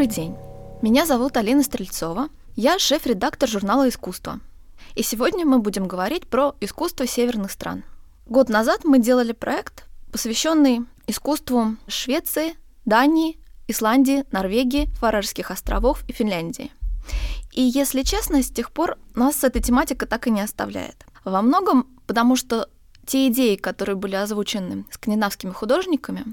Добрый день. Меня зовут Алина Стрельцова. Я шеф-редактор журнала «Искусство». И сегодня мы будем говорить про искусство северных стран. Год назад мы делали проект, посвященный искусству Швеции, Дании, Исландии, Норвегии, Фарерских островов и Финляндии. И, если честно, с тех пор нас эта тематика так и не оставляет. Во многом потому, что те идеи, которые были озвучены скандинавскими художниками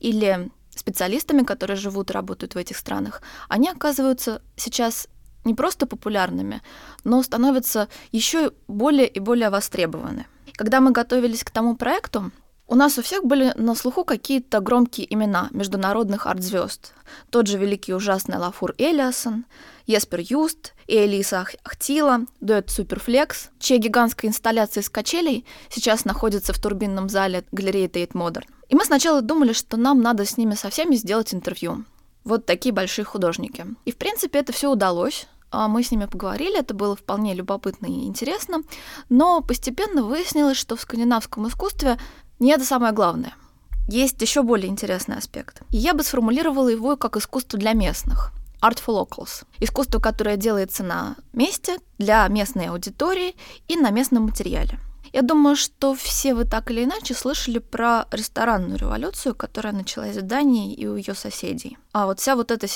или специалистами, которые живут и работают в этих странах, они оказываются сейчас не просто популярными, но становятся еще более и более востребованы. Когда мы готовились к тому проекту, у нас у всех были на слуху какие-то громкие имена международных арт-звезд. Тот же великий ужасный Лафур Элиасон, Еспер Юст и Элиса Ахтила, дуэт Суперфлекс, чья гигантская инсталляция из качелей сейчас находится в турбинном зале галереи Тейт Модерн. И мы сначала думали, что нам надо с ними со всеми сделать интервью. Вот такие большие художники. И, в принципе, это все удалось. А мы с ними поговорили, это было вполне любопытно и интересно, но постепенно выяснилось, что в скандинавском искусстве не это самое главное. Есть еще более интересный аспект. И я бы сформулировала его как искусство для местных. Art for Locals. Искусство, которое делается на месте, для местной аудитории и на местном материале. Я думаю, что все вы так или иначе слышали про ресторанную революцию, которая началась в Дании и у ее соседей. А вот вся вот эта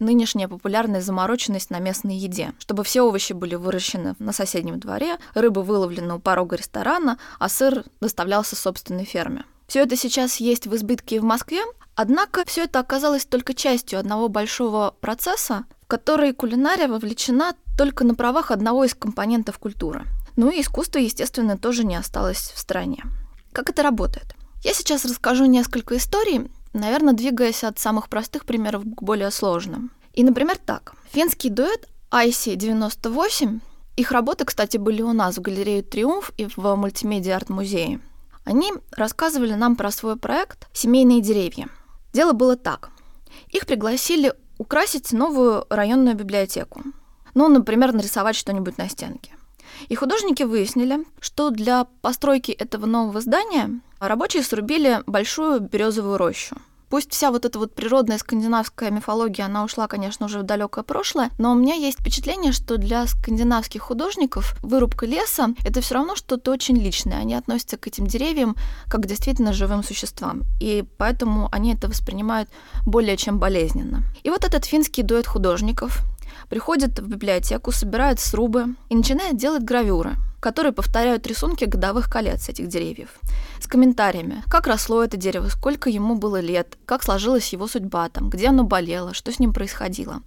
нынешняя популярная замороченность на местной еде, чтобы все овощи были выращены на соседнем дворе, рыба выловлена у порога ресторана, а сыр доставлялся собственной ферме. Все это сейчас есть в избытке и в Москве, однако все это оказалось только частью одного большого процесса, в который кулинария вовлечена только на правах одного из компонентов культуры. Ну и искусство, естественно, тоже не осталось в стране. Как это работает? Я сейчас расскажу несколько историй, наверное, двигаясь от самых простых примеров к более сложным. И, например, так. Финский дуэт IC98, их работы, кстати, были у нас в галерее «Триумф» и в мультимедиа арт-музее. Они рассказывали нам про свой проект «Семейные деревья». Дело было так. Их пригласили украсить новую районную библиотеку. Ну, например, нарисовать что-нибудь на стенке. И художники выяснили, что для постройки этого нового здания рабочие срубили большую березовую рощу. Пусть вся вот эта вот природная скандинавская мифология, она ушла, конечно, уже в далекое прошлое, но у меня есть впечатление, что для скандинавских художников вырубка леса — это все равно что-то очень личное. Они относятся к этим деревьям как к действительно живым существам, и поэтому они это воспринимают более чем болезненно. И вот этот финский дуэт художников, приходит в библиотеку, собирает срубы и начинает делать гравюры, которые повторяют рисунки годовых колец этих деревьев. С комментариями, как росло это дерево, сколько ему было лет, как сложилась его судьба, там, где оно болело, что с ним происходило.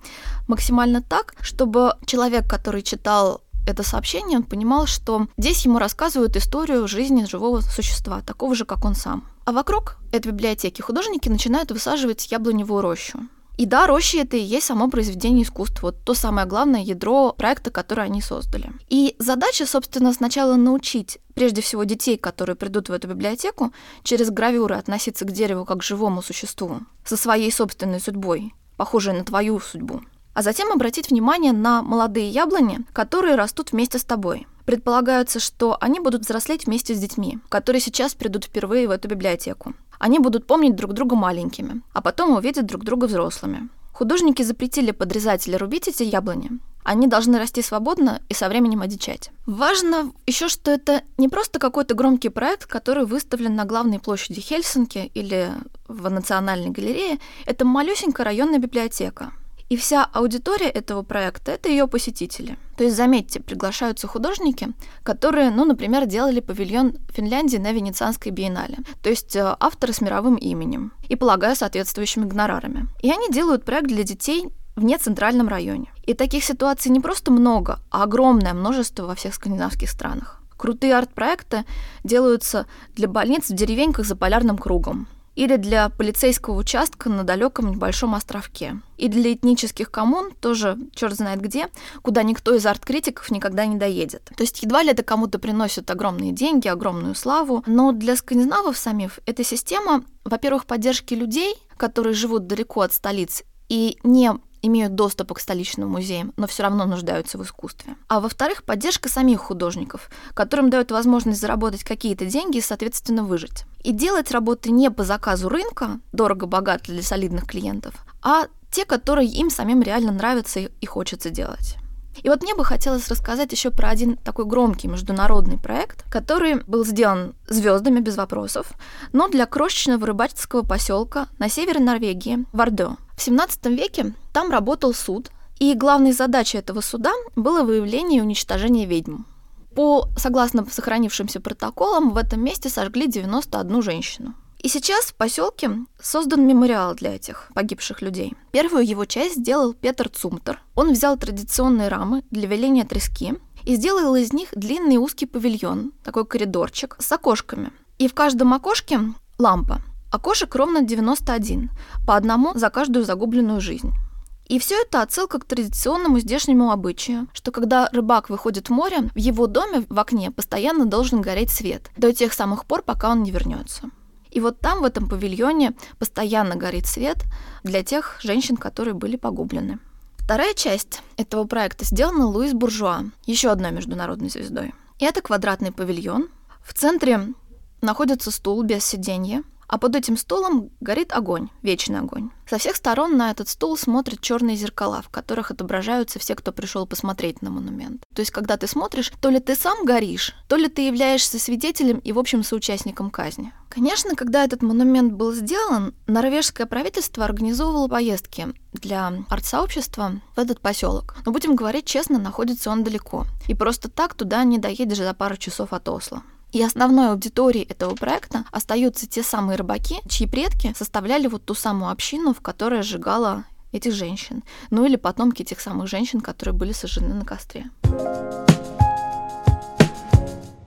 Максимально так, чтобы человек, который читал это сообщение, он понимал, что здесь ему рассказывают историю жизни живого существа, такого же, как он сам. А вокруг этой библиотеки художники начинают высаживать яблоневую рощу. И да, рощи — это и есть само произведение искусства, вот то самое главное ядро проекта, который они создали. И задача, собственно, сначала научить прежде всего детей, которые придут в эту библиотеку, через гравюры относиться к дереву как к живому существу, со своей собственной судьбой, похожей на твою судьбу. А затем обратить внимание на молодые яблони, которые растут вместе с тобой. Предполагается, что они будут взрослеть вместе с детьми, которые сейчас придут впервые в эту библиотеку. Они будут помнить друг друга маленькими, а потом увидят друг друга взрослыми. Художники запретили подрезать или рубить эти яблони. Они должны расти свободно и со временем одичать. Важно еще, что это не просто какой-то громкий проект, который выставлен на главной площади Хельсинки или в Национальной галерее. Это малюсенькая районная библиотека, и вся аудитория этого проекта — это ее посетители. То есть, заметьте, приглашаются художники, которые, ну, например, делали павильон Финляндии на Венецианской биеннале. То есть э, авторы с мировым именем и, полагаю, соответствующими гонорарами. И они делают проект для детей в нецентральном районе. И таких ситуаций не просто много, а огромное множество во всех скандинавских странах. Крутые арт-проекты делаются для больниц в деревеньках за полярным кругом или для полицейского участка на далеком небольшом островке. И для этнических коммун тоже черт знает где, куда никто из арт-критиков никогда не доедет. То есть едва ли это кому-то приносит огромные деньги, огромную славу, но для скандинавов самих эта система, во-первых, поддержки людей, которые живут далеко от столиц и не имеют доступ к столичным музеям, но все равно нуждаются в искусстве. А во-вторых, поддержка самих художников, которым дают возможность заработать какие-то деньги и, соответственно, выжить. И делать работы не по заказу рынка, дорого-богато для солидных клиентов, а те, которые им самим реально нравятся и хочется делать. И вот мне бы хотелось рассказать еще про один такой громкий международный проект, который был сделан звездами без вопросов, но для крошечного рыбацкого поселка на севере Норвегии, Вардо. В 17 веке там работал суд, и главной задачей этого суда было выявление и уничтожение ведьм. По согласно сохранившимся протоколам, в этом месте сожгли 91 женщину. И сейчас в поселке создан мемориал для этих погибших людей. Первую его часть сделал Петр Цумтер. Он взял традиционные рамы для веления трески и сделал из них длинный узкий павильон, такой коридорчик, с окошками. И в каждом окошке лампа. Окошек ровно 91, по одному за каждую загубленную жизнь. И все это отсылка к традиционному здешнему обычаю, что когда рыбак выходит в море, в его доме в окне постоянно должен гореть свет, до тех самых пор, пока он не вернется. И вот там, в этом павильоне, постоянно горит свет для тех женщин, которые были погублены. Вторая часть этого проекта сделана Луис Буржуа, еще одной международной звездой. И это квадратный павильон. В центре находится стул без сиденья, а под этим стулом горит огонь, вечный огонь. Со всех сторон на этот стул смотрят черные зеркала, в которых отображаются все, кто пришел посмотреть на монумент. То есть, когда ты смотришь, то ли ты сам горишь, то ли ты являешься свидетелем и, в общем, соучастником казни. Конечно, когда этот монумент был сделан, норвежское правительство организовывало поездки для арт-сообщества в этот поселок. Но будем говорить честно, находится он далеко. И просто так туда не доедешь за пару часов от Осло. И основной аудиторией этого проекта остаются те самые рыбаки, чьи предки составляли вот ту самую общину, в которой сжигала этих женщин. Ну или потомки тех самых женщин, которые были сожжены на костре.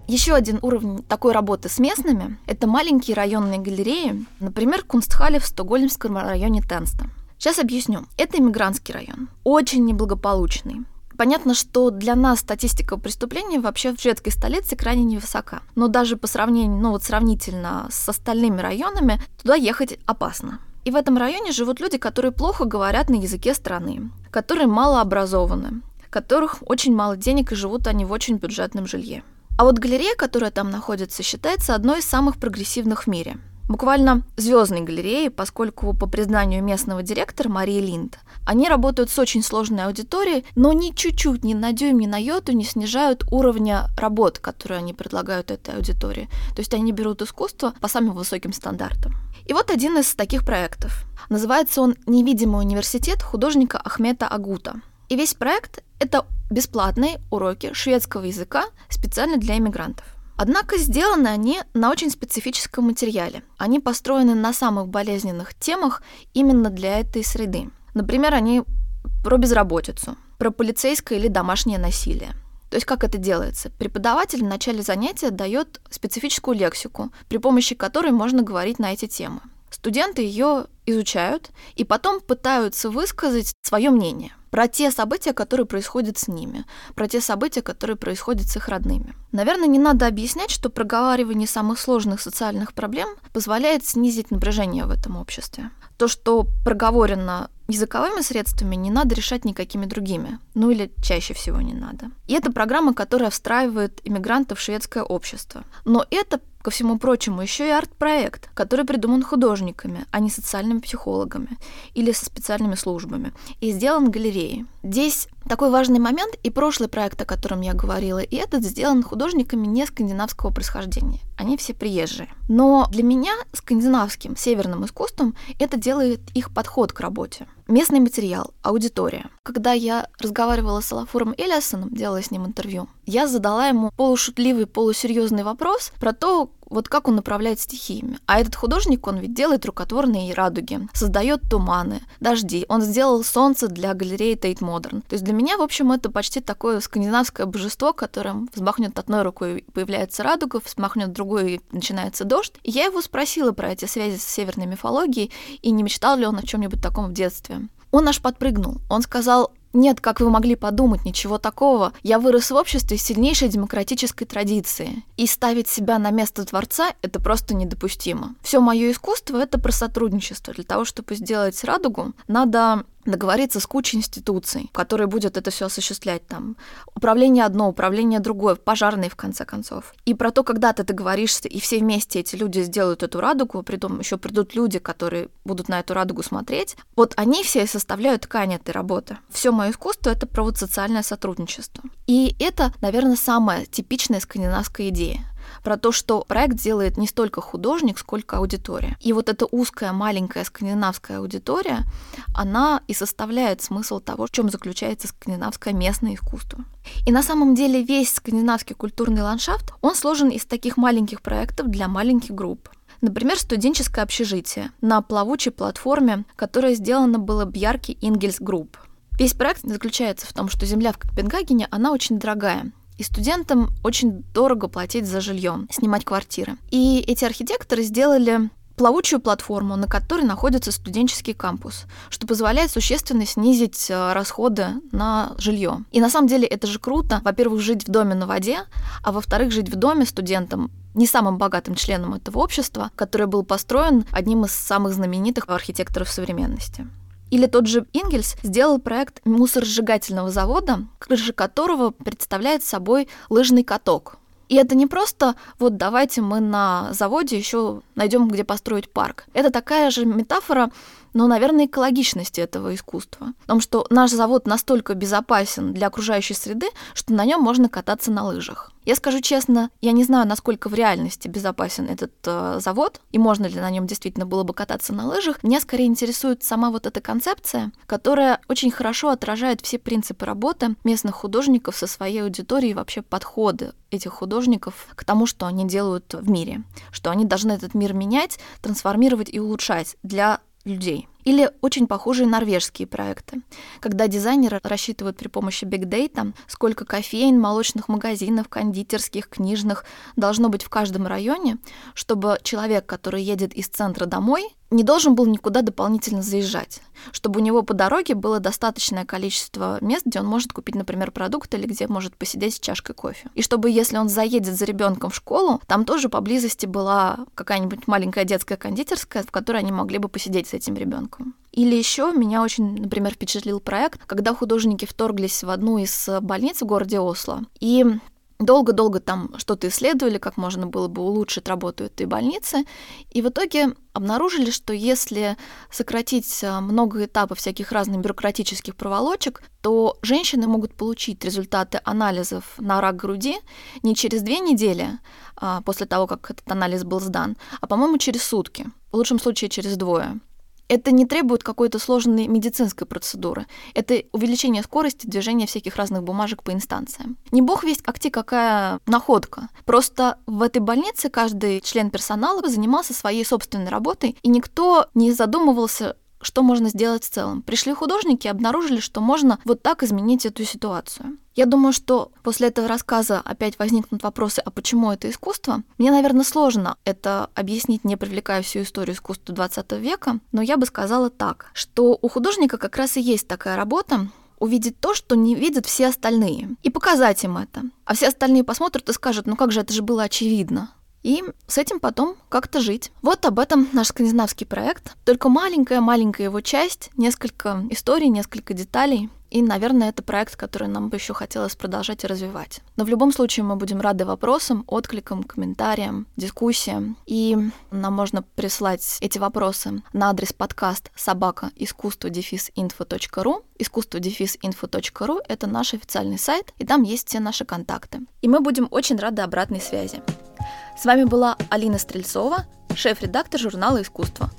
Еще один уровень такой работы с местными – это маленькие районные галереи, например, Кунстхале в стокгольмском районе Тенста. Сейчас объясню. Это иммигрантский район, очень неблагополучный. Понятно, что для нас статистика преступлений вообще в шведской столице крайне невысока. Но даже по сравнению, ну вот сравнительно с остальными районами, туда ехать опасно. И в этом районе живут люди, которые плохо говорят на языке страны, которые мало образованы, которых очень мало денег и живут они в очень бюджетном жилье. А вот галерея, которая там находится, считается одной из самых прогрессивных в мире – буквально звездной галереи, поскольку, по признанию местного директора Марии Линд, они работают с очень сложной аудиторией, но ни чуть-чуть, ни на дюйм, ни на йоту не снижают уровня работ, которые они предлагают этой аудитории. То есть они берут искусство по самым высоким стандартам. И вот один из таких проектов. Называется он «Невидимый университет художника Ахмета Агута». И весь проект — это бесплатные уроки шведского языка специально для иммигрантов. Однако сделаны они на очень специфическом материале. Они построены на самых болезненных темах именно для этой среды. Например, они про безработицу, про полицейское или домашнее насилие. То есть как это делается? Преподаватель в начале занятия дает специфическую лексику, при помощи которой можно говорить на эти темы. Студенты ее изучают и потом пытаются высказать свое мнение про те события, которые происходят с ними, про те события, которые происходят с их родными. Наверное, не надо объяснять, что проговаривание самых сложных социальных проблем позволяет снизить напряжение в этом обществе. То, что проговорено языковыми средствами, не надо решать никакими другими. Ну или чаще всего не надо. И это программа, которая встраивает иммигрантов в шведское общество. Но это ко всему прочему, еще и арт-проект, который придуман художниками, а не социальными психологами или со специальными службами, и сделан галереей. Здесь такой важный момент, и прошлый проект, о котором я говорила, и этот сделан художниками не скандинавского происхождения. Они все приезжие. Но для меня скандинавским, северным искусством это делает их подход к работе. Местный материал, аудитория. Когда я разговаривала с Алафуром Элиасоном, делала с ним интервью, я задала ему полушутливый, полусерьезный вопрос про то, вот как он направляет стихиями. А этот художник, он ведь делает рукотворные радуги, создает туманы, дожди. Он сделал солнце для галереи Тейт Модерн. То есть для меня, в общем, это почти такое скандинавское божество, которым взмахнет одной рукой появляется радуга, взмахнет другой и начинается дождь. И я его спросила про эти связи с северной мифологией и не мечтал ли он о чем-нибудь таком в детстве. Он аж подпрыгнул. Он сказал, нет, как вы могли подумать, ничего такого. Я вырос в обществе сильнейшей демократической традиции. И ставить себя на место Творца — это просто недопустимо. Все мое искусство — это про сотрудничество. Для того, чтобы сделать радугу, надо договориться с кучей институций, которые будут это все осуществлять там. Управление одно, управление другое, пожарные в конце концов. И про то, когда ты договоришься, и все вместе эти люди сделают эту радугу, при том еще придут люди, которые будут на эту радугу смотреть. Вот они все и составляют ткань этой работы. Все мое искусство — это про вот социальное сотрудничество. И это, наверное, самая типичная скандинавская идея про то, что проект делает не столько художник, сколько аудитория. И вот эта узкая, маленькая скандинавская аудитория, она и составляет смысл того, в чем заключается скандинавское местное искусство. И на самом деле весь скандинавский культурный ландшафт, он сложен из таких маленьких проектов для маленьких групп. Например, студенческое общежитие на плавучей платформе, которая сделана было Bjarke Ingels Group. Весь проект заключается в том, что земля в Копенгагене, она очень дорогая, и студентам очень дорого платить за жилье, снимать квартиры. И эти архитекторы сделали плавучую платформу, на которой находится студенческий кампус, что позволяет существенно снизить э, расходы на жилье. И на самом деле это же круто, во-первых, жить в доме на воде, а во-вторых, жить в доме студентам не самым богатым членом этого общества, который был построен одним из самых знаменитых архитекторов современности. Или тот же Ингельс сделал проект мусоросжигательного завода, крыша которого представляет собой лыжный каток. И это не просто вот давайте мы на заводе еще найдем, где построить парк. Это такая же метафора но, наверное, экологичности этого искусства. Том, что наш завод настолько безопасен для окружающей среды, что на нем можно кататься на лыжах. Я скажу честно, я не знаю, насколько в реальности безопасен этот э, завод, и можно ли на нем действительно было бы кататься на лыжах. Меня скорее интересует сама вот эта концепция, которая очень хорошо отражает все принципы работы местных художников со своей аудиторией и вообще подходы этих художников к тому, что они делают в мире, что они должны этот мир менять, трансформировать и улучшать для людей. Или очень похожие норвежские проекты, когда дизайнеры рассчитывают при помощи бигдейта, сколько кофеин, молочных магазинов, кондитерских, книжных должно быть в каждом районе, чтобы человек, который едет из центра домой, не должен был никуда дополнительно заезжать, чтобы у него по дороге было достаточное количество мест, где он может купить, например, продукты или где может посидеть с чашкой кофе. И чтобы, если он заедет за ребенком в школу, там тоже поблизости была какая-нибудь маленькая детская кондитерская, в которой они могли бы посидеть с этим ребенком ребенком. Или еще меня очень, например, впечатлил проект, когда художники вторглись в одну из больниц в городе Осло и долго-долго там что-то исследовали, как можно было бы улучшить работу этой больницы, и в итоге обнаружили, что если сократить э, много этапов всяких разных бюрократических проволочек, то женщины могут получить результаты анализов на рак груди не через две недели а, после того, как этот анализ был сдан, а, по-моему, через сутки, в лучшем случае через двое. Это не требует какой-то сложной медицинской процедуры. Это увеличение скорости движения всяких разных бумажек по инстанциям. Не бог весть, как те какая находка. Просто в этой больнице каждый член персонала занимался своей собственной работой, и никто не задумывался, что можно сделать в целом. Пришли художники и обнаружили, что можно вот так изменить эту ситуацию. Я думаю, что после этого рассказа опять возникнут вопросы, а почему это искусство? Мне, наверное, сложно это объяснить, не привлекая всю историю искусства 20 века, но я бы сказала так, что у художника как раз и есть такая работа, увидеть то, что не видят все остальные, и показать им это. А все остальные посмотрят и скажут, ну как же, это же было очевидно и с этим потом как-то жить. Вот об этом наш скандинавский проект. Только маленькая-маленькая его часть, несколько историй, несколько деталей. И, наверное, это проект, который нам бы еще хотелось продолжать и развивать. Но в любом случае мы будем рады вопросам, откликам, комментариям, дискуссиям. И нам можно прислать эти вопросы на адрес подкаст собака искусство инфо.ру. Искусство инфо.ру — это наш официальный сайт, и там есть все наши контакты. И мы будем очень рады обратной связи. С вами была Алина Стрельцова, шеф-редактор журнала «Искусство».